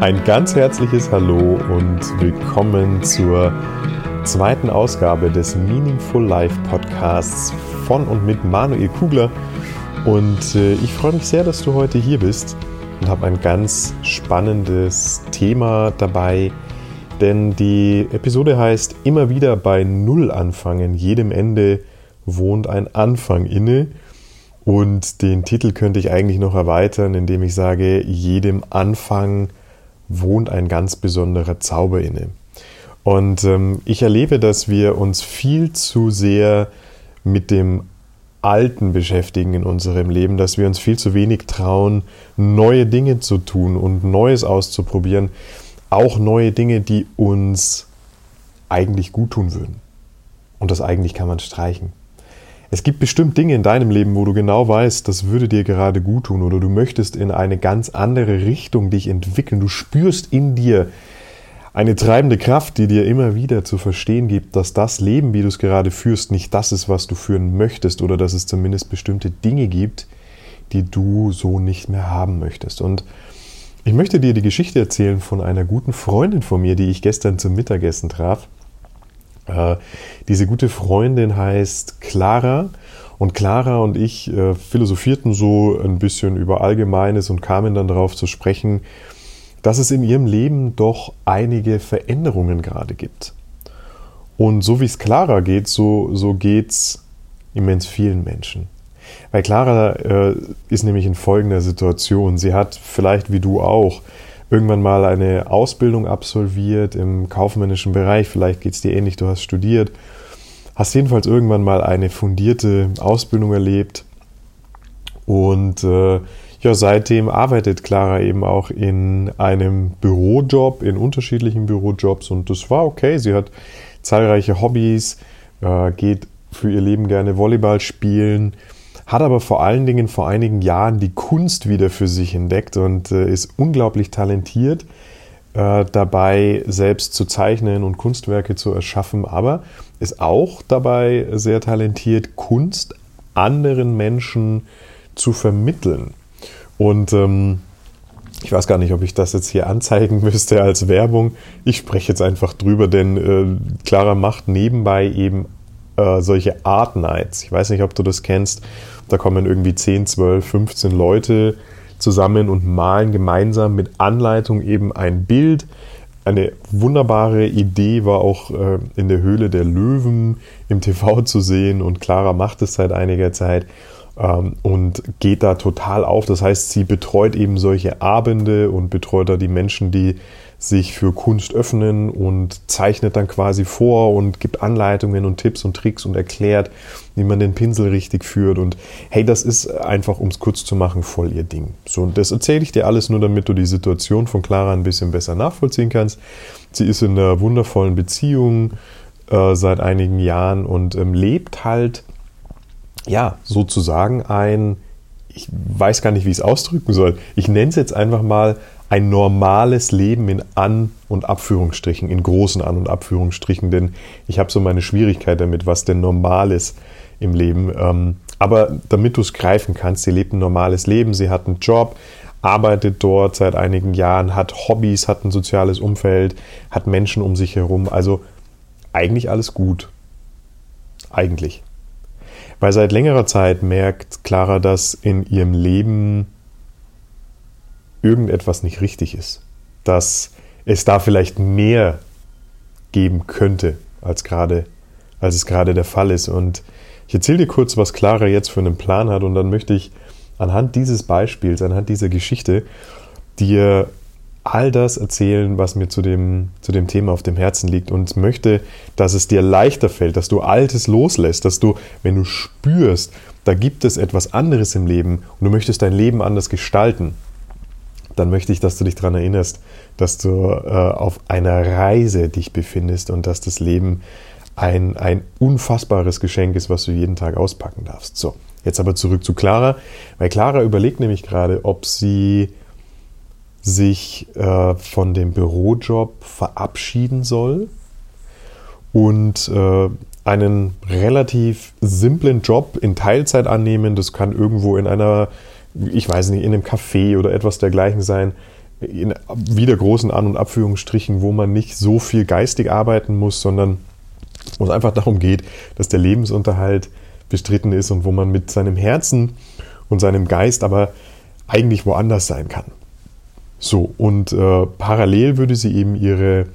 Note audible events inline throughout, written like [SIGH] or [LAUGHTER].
Ein ganz herzliches Hallo und willkommen zur zweiten Ausgabe des Meaningful Life Podcasts von und mit Manuel Kugler. Und äh, ich freue mich sehr, dass du heute hier bist und habe ein ganz spannendes Thema dabei, denn die Episode heißt Immer wieder bei Null anfangen, jedem Ende wohnt ein Anfang inne. Und den Titel könnte ich eigentlich noch erweitern, indem ich sage, jedem Anfang wohnt ein ganz besonderer Zauber inne. Und ähm, ich erlebe, dass wir uns viel zu sehr mit dem Alten beschäftigen in unserem Leben, dass wir uns viel zu wenig trauen, neue Dinge zu tun und Neues auszuprobieren. Auch neue Dinge, die uns eigentlich gut tun würden. Und das eigentlich kann man streichen. Es gibt bestimmt Dinge in deinem Leben, wo du genau weißt, das würde dir gerade gut tun oder du möchtest in eine ganz andere Richtung dich entwickeln. Du spürst in dir eine treibende Kraft, die dir immer wieder zu verstehen gibt, dass das Leben, wie du es gerade führst, nicht das ist, was du führen möchtest oder dass es zumindest bestimmte Dinge gibt, die du so nicht mehr haben möchtest. Und ich möchte dir die Geschichte erzählen von einer guten Freundin von mir, die ich gestern zum Mittagessen traf. Äh, diese gute Freundin heißt Clara und Clara und ich äh, philosophierten so ein bisschen über Allgemeines und kamen dann darauf zu sprechen, dass es in ihrem Leben doch einige Veränderungen gerade gibt. Und so wie es Clara geht, so, so geht es immens vielen Menschen. Weil Clara äh, ist nämlich in folgender Situation. Sie hat vielleicht wie du auch irgendwann mal eine Ausbildung absolviert im kaufmännischen Bereich, vielleicht geht es dir ähnlich, du hast studiert, hast jedenfalls irgendwann mal eine fundierte Ausbildung erlebt. Und äh, ja, seitdem arbeitet Clara eben auch in einem Bürojob, in unterschiedlichen Bürojobs. Und das war okay. Sie hat zahlreiche Hobbys, äh, geht für ihr Leben gerne Volleyball spielen, hat aber vor allen Dingen vor einigen Jahren die Kunst wieder für sich entdeckt und äh, ist unglaublich talentiert äh, dabei, selbst zu zeichnen und Kunstwerke zu erschaffen, aber ist auch dabei sehr talentiert, Kunst anderen Menschen zu vermitteln. Und ähm, ich weiß gar nicht, ob ich das jetzt hier anzeigen müsste als Werbung. Ich spreche jetzt einfach drüber, denn äh, Clara macht nebenbei eben äh, solche Art Nights. Ich weiß nicht, ob du das kennst. Da kommen irgendwie 10, 12, 15 Leute zusammen und malen gemeinsam mit Anleitung eben ein Bild. Eine wunderbare Idee war auch äh, in der Höhle der Löwen im TV zu sehen und Clara macht es seit einiger Zeit ähm, und geht da total auf. Das heißt, sie betreut eben solche Abende und betreut da die Menschen, die sich für Kunst öffnen und zeichnet dann quasi vor und gibt Anleitungen und Tipps und Tricks und erklärt, wie man den Pinsel richtig führt. Und hey, das ist einfach, um es kurz zu machen, voll ihr Ding. So, und das erzähle ich dir alles nur, damit du die Situation von Clara ein bisschen besser nachvollziehen kannst. Sie ist in einer wundervollen Beziehung äh, seit einigen Jahren und ähm, lebt halt, ja, sozusagen ein, ich weiß gar nicht, wie ich es ausdrücken soll. Ich nenne es jetzt einfach mal ein normales Leben in An- und Abführungsstrichen, in großen An- und Abführungsstrichen, denn ich habe so meine Schwierigkeit damit, was denn normal ist im Leben. Ähm, aber damit du es greifen kannst, sie lebt ein normales Leben, sie hat einen Job, arbeitet dort seit einigen Jahren, hat Hobbys, hat ein soziales Umfeld, hat Menschen um sich herum. Also eigentlich alles gut. Eigentlich. Weil seit längerer Zeit merkt Clara, dass in ihrem Leben irgendetwas nicht richtig ist. Dass es da vielleicht mehr geben könnte, als gerade, als es gerade der Fall ist. Und ich erzähle dir kurz, was Clara jetzt für einen Plan hat und dann möchte ich anhand dieses Beispiels, anhand dieser Geschichte dir all das erzählen, was mir zu dem, zu dem Thema auf dem Herzen liegt und möchte, dass es dir leichter fällt, dass du Altes loslässt, dass du, wenn du spürst, da gibt es etwas anderes im Leben und du möchtest dein Leben anders gestalten, dann möchte ich, dass du dich daran erinnerst, dass du äh, auf einer Reise dich befindest und dass das Leben ein, ein unfassbares Geschenk ist, was du jeden Tag auspacken darfst. So, jetzt aber zurück zu Clara, weil Clara überlegt nämlich gerade, ob sie sich äh, von dem Bürojob verabschieden soll und äh, einen relativ simplen Job in Teilzeit annehmen. Das kann irgendwo in einer ich weiß nicht, in einem Café oder etwas dergleichen sein, in wieder großen An- und Abführungsstrichen, wo man nicht so viel geistig arbeiten muss, sondern wo es einfach darum geht, dass der Lebensunterhalt bestritten ist und wo man mit seinem Herzen und seinem Geist aber eigentlich woanders sein kann. So, und äh, parallel würde sie eben ihre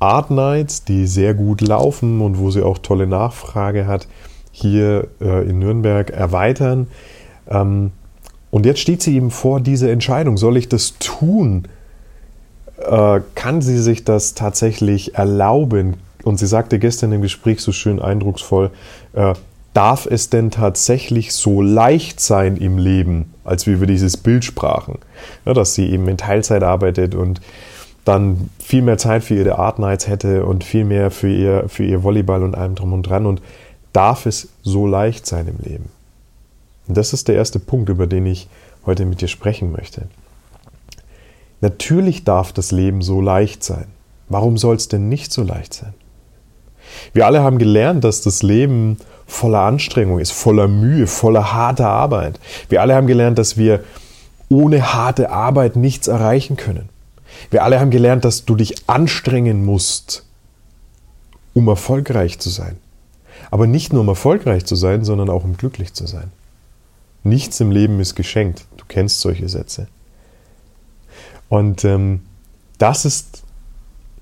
Art Nights, die sehr gut laufen und wo sie auch tolle Nachfrage hat, hier äh, in Nürnberg erweitern. Ähm, und jetzt steht sie eben vor dieser Entscheidung, soll ich das tun? Äh, kann sie sich das tatsächlich erlauben? Und sie sagte gestern im Gespräch so schön eindrucksvoll, äh, darf es denn tatsächlich so leicht sein im Leben, als wir über dieses Bild sprachen? Ja, dass sie eben in Teilzeit arbeitet und dann viel mehr Zeit für ihre Art Nights hätte und viel mehr für ihr, für ihr Volleyball und allem drum und dran. Und darf es so leicht sein im Leben? Und das ist der erste Punkt, über den ich heute mit dir sprechen möchte. Natürlich darf das Leben so leicht sein. Warum soll es denn nicht so leicht sein? Wir alle haben gelernt, dass das Leben voller Anstrengung ist, voller Mühe, voller harter Arbeit. Wir alle haben gelernt, dass wir ohne harte Arbeit nichts erreichen können. Wir alle haben gelernt, dass du dich anstrengen musst, um erfolgreich zu sein. Aber nicht nur um erfolgreich zu sein, sondern auch um glücklich zu sein. Nichts im Leben ist geschenkt. Du kennst solche Sätze. Und ähm, das ist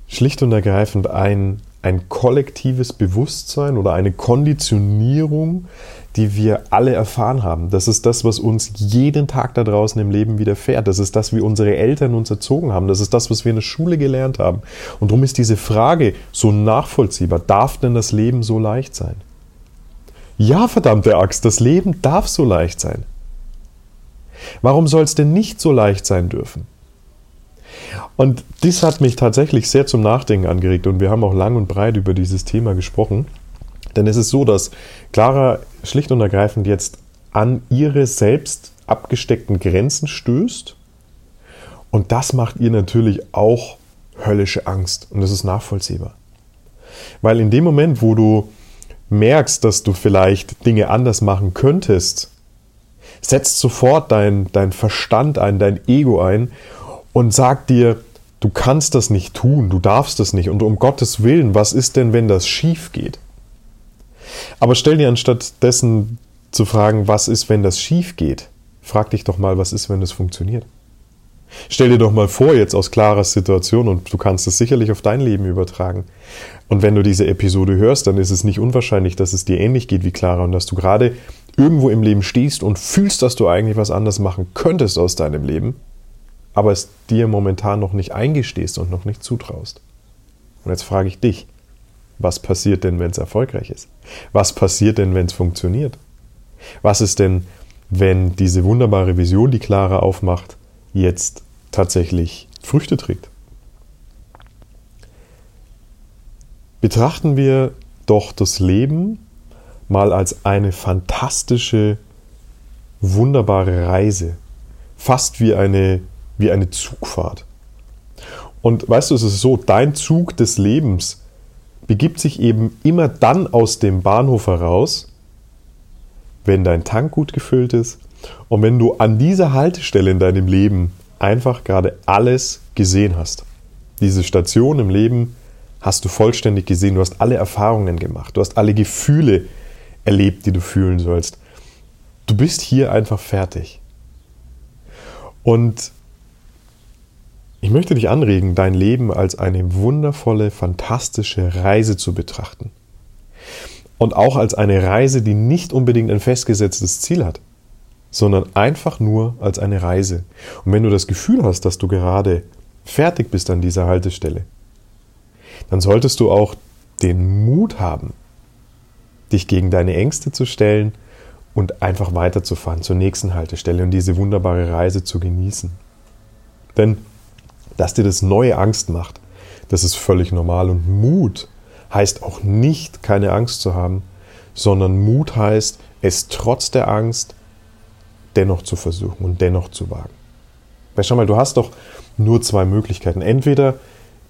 schlicht und ergreifend ein ein kollektives Bewusstsein oder eine Konditionierung, die wir alle erfahren haben. Das ist das, was uns jeden Tag da draußen im Leben widerfährt. Das ist das, wie unsere Eltern uns erzogen haben. Das ist das, was wir in der Schule gelernt haben. Und darum ist diese Frage so nachvollziehbar. Darf denn das Leben so leicht sein? Ja, verdammte Axt, das Leben darf so leicht sein. Warum soll es denn nicht so leicht sein dürfen? Und dies hat mich tatsächlich sehr zum Nachdenken angeregt und wir haben auch lang und breit über dieses Thema gesprochen. Denn es ist so, dass Clara schlicht und ergreifend jetzt an ihre selbst abgesteckten Grenzen stößt. Und das macht ihr natürlich auch höllische Angst. Und das ist nachvollziehbar. Weil in dem Moment, wo du merkst, dass du vielleicht Dinge anders machen könntest, setzt sofort dein, dein Verstand ein, dein Ego ein und sagt dir, du kannst das nicht tun, du darfst das nicht und um Gottes Willen, was ist denn, wenn das schief geht? Aber stell dir anstatt dessen zu fragen, was ist, wenn das schief geht, frag dich doch mal, was ist, wenn das funktioniert? Stell dir doch mal vor, jetzt aus klarer Situation, und du kannst es sicherlich auf dein Leben übertragen. Und wenn du diese Episode hörst, dann ist es nicht unwahrscheinlich, dass es dir ähnlich geht wie Clara und dass du gerade irgendwo im Leben stehst und fühlst, dass du eigentlich was anders machen könntest aus deinem Leben aber es dir momentan noch nicht eingestehst und noch nicht zutraust. Und jetzt frage ich dich, was passiert denn, wenn es erfolgreich ist? Was passiert denn, wenn es funktioniert? Was ist denn, wenn diese wunderbare Vision, die Clara aufmacht, jetzt tatsächlich Früchte trägt? Betrachten wir doch das Leben mal als eine fantastische, wunderbare Reise, fast wie eine wie eine Zugfahrt. Und weißt du, es ist so, dein Zug des Lebens begibt sich eben immer dann aus dem Bahnhof heraus, wenn dein Tank gut gefüllt ist und wenn du an dieser Haltestelle in deinem Leben einfach gerade alles gesehen hast. Diese Station im Leben hast du vollständig gesehen, du hast alle Erfahrungen gemacht, du hast alle Gefühle erlebt, die du fühlen sollst. Du bist hier einfach fertig. Und ich möchte dich anregen, dein Leben als eine wundervolle, fantastische Reise zu betrachten. Und auch als eine Reise, die nicht unbedingt ein festgesetztes Ziel hat, sondern einfach nur als eine Reise. Und wenn du das Gefühl hast, dass du gerade fertig bist an dieser Haltestelle, dann solltest du auch den Mut haben, dich gegen deine Ängste zu stellen und einfach weiterzufahren zur nächsten Haltestelle und diese wunderbare Reise zu genießen. Denn dass dir das neue Angst macht, das ist völlig normal. Und Mut heißt auch nicht, keine Angst zu haben, sondern Mut heißt, es trotz der Angst dennoch zu versuchen und dennoch zu wagen. Weil schau mal, du hast doch nur zwei Möglichkeiten. Entweder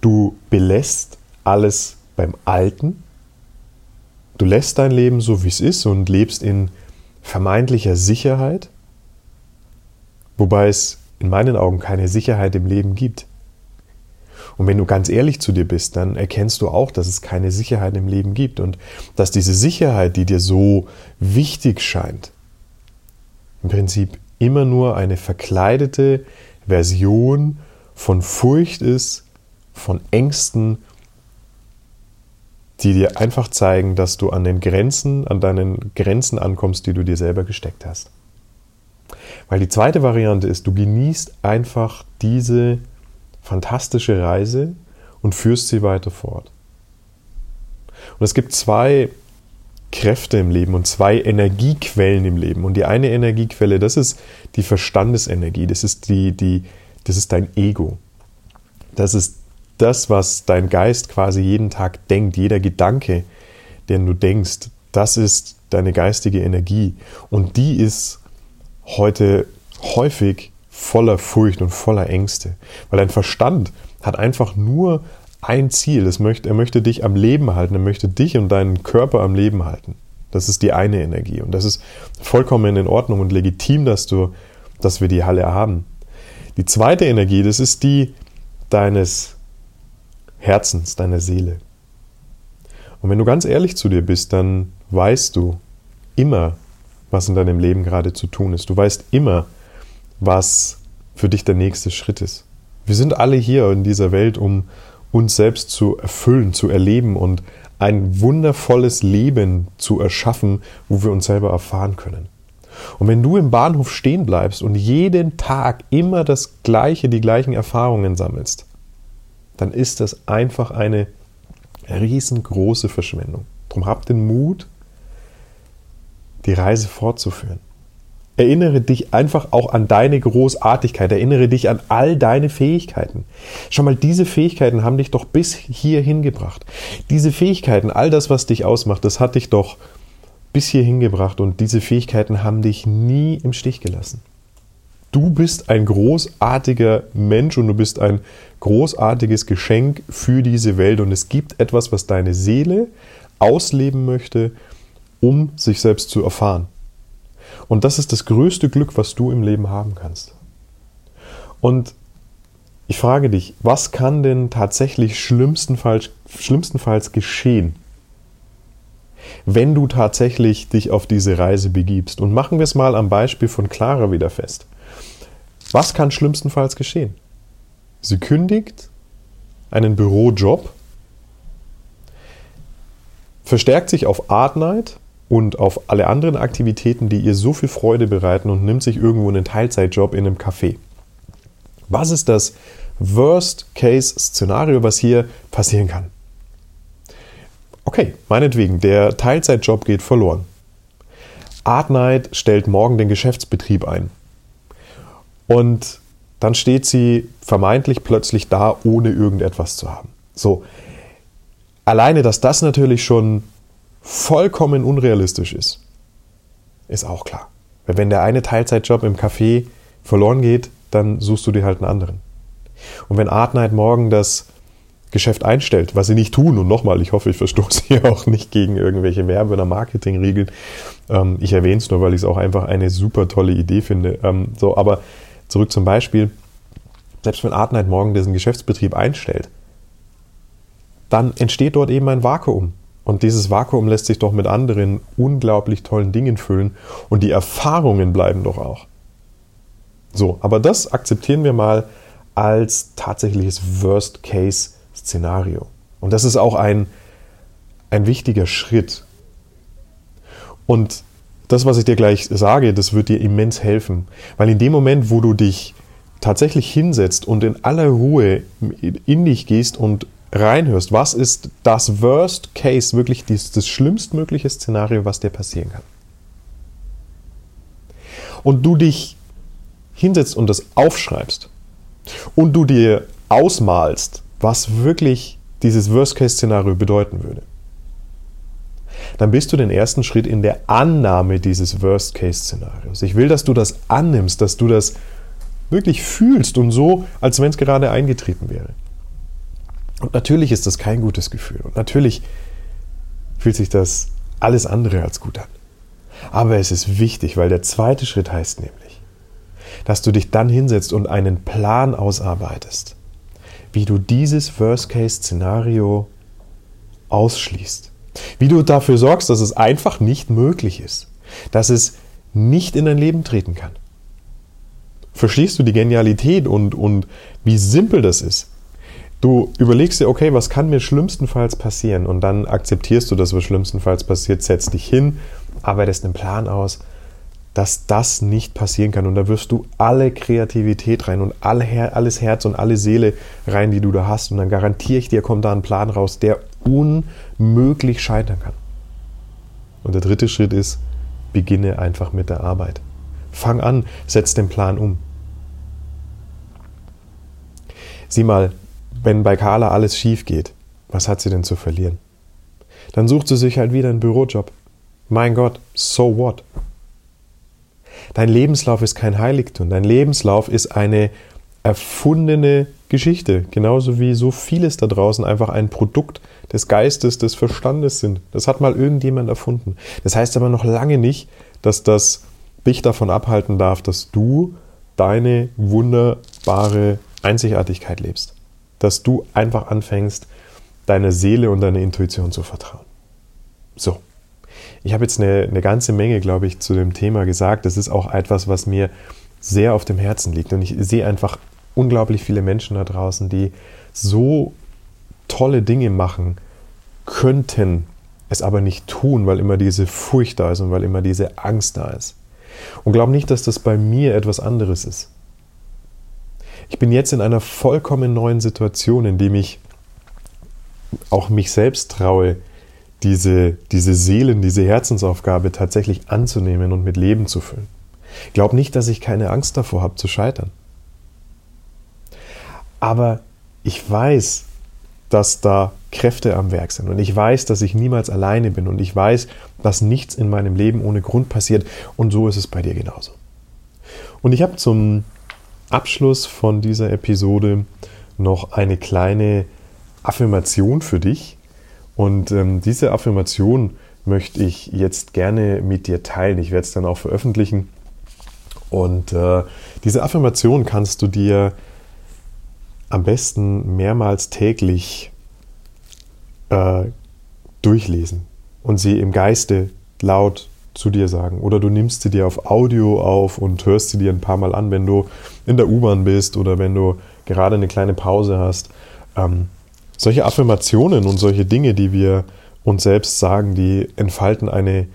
du belässt alles beim Alten, du lässt dein Leben so, wie es ist und lebst in vermeintlicher Sicherheit, wobei es in meinen Augen keine Sicherheit im Leben gibt. Und wenn du ganz ehrlich zu dir bist, dann erkennst du auch, dass es keine Sicherheit im Leben gibt und dass diese Sicherheit, die dir so wichtig scheint, im Prinzip immer nur eine verkleidete Version von Furcht ist, von Ängsten, die dir einfach zeigen, dass du an den Grenzen, an deinen Grenzen ankommst, die du dir selber gesteckt hast. Weil die zweite Variante ist, du genießt einfach diese fantastische Reise und führst sie weiter fort. Und es gibt zwei Kräfte im Leben und zwei Energiequellen im Leben. Und die eine Energiequelle, das ist die Verstandesenergie, das ist, die, die, das ist dein Ego. Das ist das, was dein Geist quasi jeden Tag denkt, jeder Gedanke, den du denkst, das ist deine geistige Energie. Und die ist heute häufig voller Furcht und voller Ängste. Weil dein Verstand hat einfach nur ein Ziel. Möchte, er möchte dich am Leben halten. Er möchte dich und deinen Körper am Leben halten. Das ist die eine Energie. Und das ist vollkommen in Ordnung und legitim, dass, du, dass wir die Halle haben. Die zweite Energie, das ist die deines Herzens, deiner Seele. Und wenn du ganz ehrlich zu dir bist, dann weißt du immer, was in deinem Leben gerade zu tun ist. Du weißt immer, was für dich der nächste Schritt ist. Wir sind alle hier in dieser Welt, um uns selbst zu erfüllen, zu erleben und ein wundervolles Leben zu erschaffen, wo wir uns selber erfahren können. Und wenn du im Bahnhof stehen bleibst und jeden Tag immer das Gleiche, die gleichen Erfahrungen sammelst, dann ist das einfach eine riesengroße Verschwendung. Darum habt den Mut, die Reise fortzuführen. Erinnere dich einfach auch an deine Großartigkeit. Erinnere dich an all deine Fähigkeiten. Schau mal, diese Fähigkeiten haben dich doch bis hierhin gebracht. Diese Fähigkeiten, all das, was dich ausmacht, das hat dich doch bis hierhin gebracht und diese Fähigkeiten haben dich nie im Stich gelassen. Du bist ein großartiger Mensch und du bist ein großartiges Geschenk für diese Welt und es gibt etwas, was deine Seele ausleben möchte, um sich selbst zu erfahren. Und das ist das größte Glück, was du im Leben haben kannst. Und ich frage dich, was kann denn tatsächlich schlimmstenfalls, schlimmstenfalls geschehen, wenn du tatsächlich dich auf diese Reise begibst? Und machen wir es mal am Beispiel von Clara wieder fest. Was kann schlimmstenfalls geschehen? Sie kündigt einen Bürojob, verstärkt sich auf Art Night und auf alle anderen Aktivitäten, die ihr so viel Freude bereiten und nimmt sich irgendwo einen Teilzeitjob in einem Café. Was ist das Worst-Case-Szenario, was hier passieren kann? Okay, meinetwegen, der Teilzeitjob geht verloren. Art Night stellt morgen den Geschäftsbetrieb ein. Und dann steht sie vermeintlich plötzlich da, ohne irgendetwas zu haben. So. Alleine, dass das natürlich schon vollkommen unrealistisch ist, ist auch klar. Weil wenn der eine Teilzeitjob im Café verloren geht, dann suchst du dir halt einen anderen. Und wenn Artnight morgen das Geschäft einstellt, was sie nicht tun, und nochmal, ich hoffe, ich verstoße [LAUGHS] hier auch nicht gegen irgendwelche Werbe- oder Marketingregeln. Ähm, ich erwähne es nur, weil ich es auch einfach eine super tolle Idee finde. Ähm, so, aber zurück zum Beispiel. Selbst wenn Artnight morgen diesen Geschäftsbetrieb einstellt, dann entsteht dort eben ein Vakuum. Und dieses Vakuum lässt sich doch mit anderen unglaublich tollen Dingen füllen und die Erfahrungen bleiben doch auch. So, aber das akzeptieren wir mal als tatsächliches Worst-Case-Szenario. Und das ist auch ein, ein wichtiger Schritt. Und das, was ich dir gleich sage, das wird dir immens helfen. Weil in dem Moment, wo du dich tatsächlich hinsetzt und in aller Ruhe in dich gehst und reinhörst, was ist das Worst Case, wirklich das, das schlimmstmögliche Szenario, was dir passieren kann. Und du dich hinsetzt und das aufschreibst und du dir ausmalst, was wirklich dieses Worst-Case-Szenario bedeuten würde, dann bist du den ersten Schritt in der Annahme dieses Worst-Case-Szenarios. Ich will, dass du das annimmst, dass du das wirklich fühlst und so, als wenn es gerade eingetreten wäre. Und natürlich ist das kein gutes Gefühl. Und natürlich fühlt sich das alles andere als gut an. Aber es ist wichtig, weil der zweite Schritt heißt nämlich, dass du dich dann hinsetzt und einen Plan ausarbeitest, wie du dieses Worst-Case-Szenario ausschließt. Wie du dafür sorgst, dass es einfach nicht möglich ist, dass es nicht in dein Leben treten kann. Verstehst du die Genialität und, und wie simpel das ist? Du überlegst dir, okay, was kann mir schlimmstenfalls passieren? Und dann akzeptierst du das, was schlimmstenfalls passiert, setzt dich hin, arbeitest einen Plan aus, dass das nicht passieren kann. Und da wirst du alle Kreativität rein und alle, alles Herz und alle Seele rein, die du da hast. Und dann garantiere ich dir, kommt da ein Plan raus, der unmöglich scheitern kann. Und der dritte Schritt ist, beginne einfach mit der Arbeit. Fang an, setz den Plan um. Sieh mal, wenn bei Carla alles schief geht, was hat sie denn zu verlieren? Dann sucht sie sich halt wieder einen Bürojob. Mein Gott, so what? Dein Lebenslauf ist kein Heiligtum. Dein Lebenslauf ist eine erfundene Geschichte, genauso wie so vieles da draußen einfach ein Produkt des Geistes, des Verstandes sind. Das hat mal irgendjemand erfunden. Das heißt aber noch lange nicht, dass das dich davon abhalten darf, dass du deine wunderbare Einzigartigkeit lebst dass du einfach anfängst, deiner Seele und deiner Intuition zu vertrauen. So. Ich habe jetzt eine, eine ganze Menge, glaube ich, zu dem Thema gesagt. Das ist auch etwas, was mir sehr auf dem Herzen liegt. Und ich sehe einfach unglaublich viele Menschen da draußen, die so tolle Dinge machen könnten, es aber nicht tun, weil immer diese Furcht da ist und weil immer diese Angst da ist. Und glaube nicht, dass das bei mir etwas anderes ist. Ich bin jetzt in einer vollkommen neuen Situation, in dem ich auch mich selbst traue, diese, diese Seelen, diese Herzensaufgabe tatsächlich anzunehmen und mit Leben zu füllen. Ich glaube nicht, dass ich keine Angst davor habe zu scheitern. Aber ich weiß, dass da Kräfte am Werk sind und ich weiß, dass ich niemals alleine bin und ich weiß, dass nichts in meinem Leben ohne Grund passiert und so ist es bei dir genauso. Und ich habe zum Abschluss von dieser Episode noch eine kleine Affirmation für dich. Und ähm, diese Affirmation möchte ich jetzt gerne mit dir teilen. Ich werde es dann auch veröffentlichen. Und äh, diese Affirmation kannst du dir am besten mehrmals täglich äh, durchlesen und sie im Geiste laut zu dir sagen. Oder du nimmst sie dir auf Audio auf und hörst sie dir ein paar Mal an, wenn du in der U-Bahn bist oder wenn du gerade eine kleine Pause hast. Ähm, solche Affirmationen und solche Dinge, die wir uns selbst sagen, die entfalten eine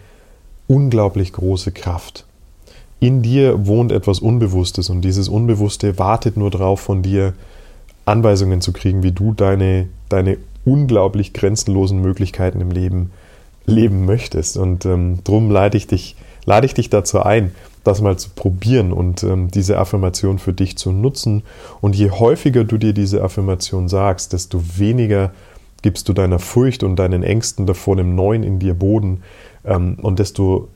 unglaublich große Kraft. In dir wohnt etwas Unbewusstes und dieses Unbewusste wartet nur darauf, von dir Anweisungen zu kriegen, wie du deine, deine unglaublich grenzenlosen Möglichkeiten im Leben leben möchtest. Und ähm, darum lade ich, dich, lade ich dich dazu ein, das mal zu probieren und ähm, diese Affirmation für dich zu nutzen. Und je häufiger du dir diese Affirmation sagst, desto weniger gibst du deiner Furcht und deinen Ängsten davor dem Neuen in dir Boden ähm, und desto,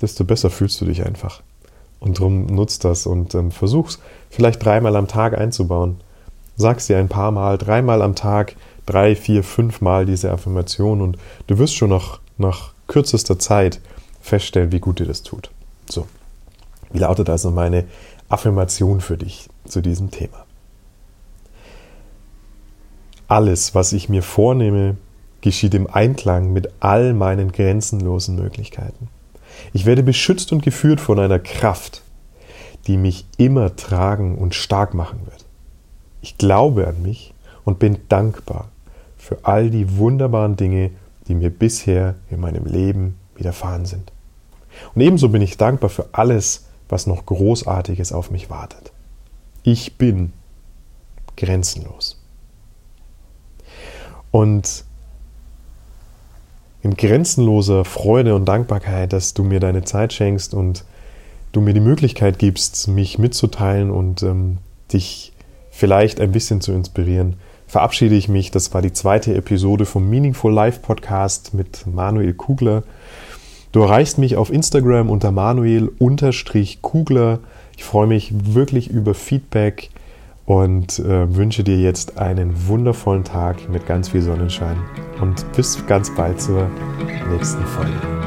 desto besser fühlst du dich einfach. Und darum nutzt das und ähm, versuch's vielleicht dreimal am Tag einzubauen. Sag's dir ein paar Mal, dreimal am Tag, drei, vier, fünf Mal diese Affirmation und du wirst schon noch nach kürzester Zeit feststellen, wie gut dir das tut. So, wie lautet also meine Affirmation für dich zu diesem Thema? Alles, was ich mir vornehme, geschieht im Einklang mit all meinen grenzenlosen Möglichkeiten. Ich werde beschützt und geführt von einer Kraft, die mich immer tragen und stark machen wird. Ich glaube an mich und bin dankbar für all die wunderbaren Dinge, die mir bisher in meinem Leben widerfahren sind. Und ebenso bin ich dankbar für alles, was noch Großartiges auf mich wartet. Ich bin grenzenlos. Und in grenzenloser Freude und Dankbarkeit, dass du mir deine Zeit schenkst und du mir die Möglichkeit gibst, mich mitzuteilen und ähm, dich vielleicht ein bisschen zu inspirieren, verabschiede ich mich. Das war die zweite Episode vom Meaningful Life Podcast mit Manuel Kugler. Du erreichst mich auf Instagram unter Manuel-Kugler. Ich freue mich wirklich über Feedback und äh, wünsche dir jetzt einen wundervollen Tag mit ganz viel Sonnenschein und bis ganz bald zur nächsten Folge.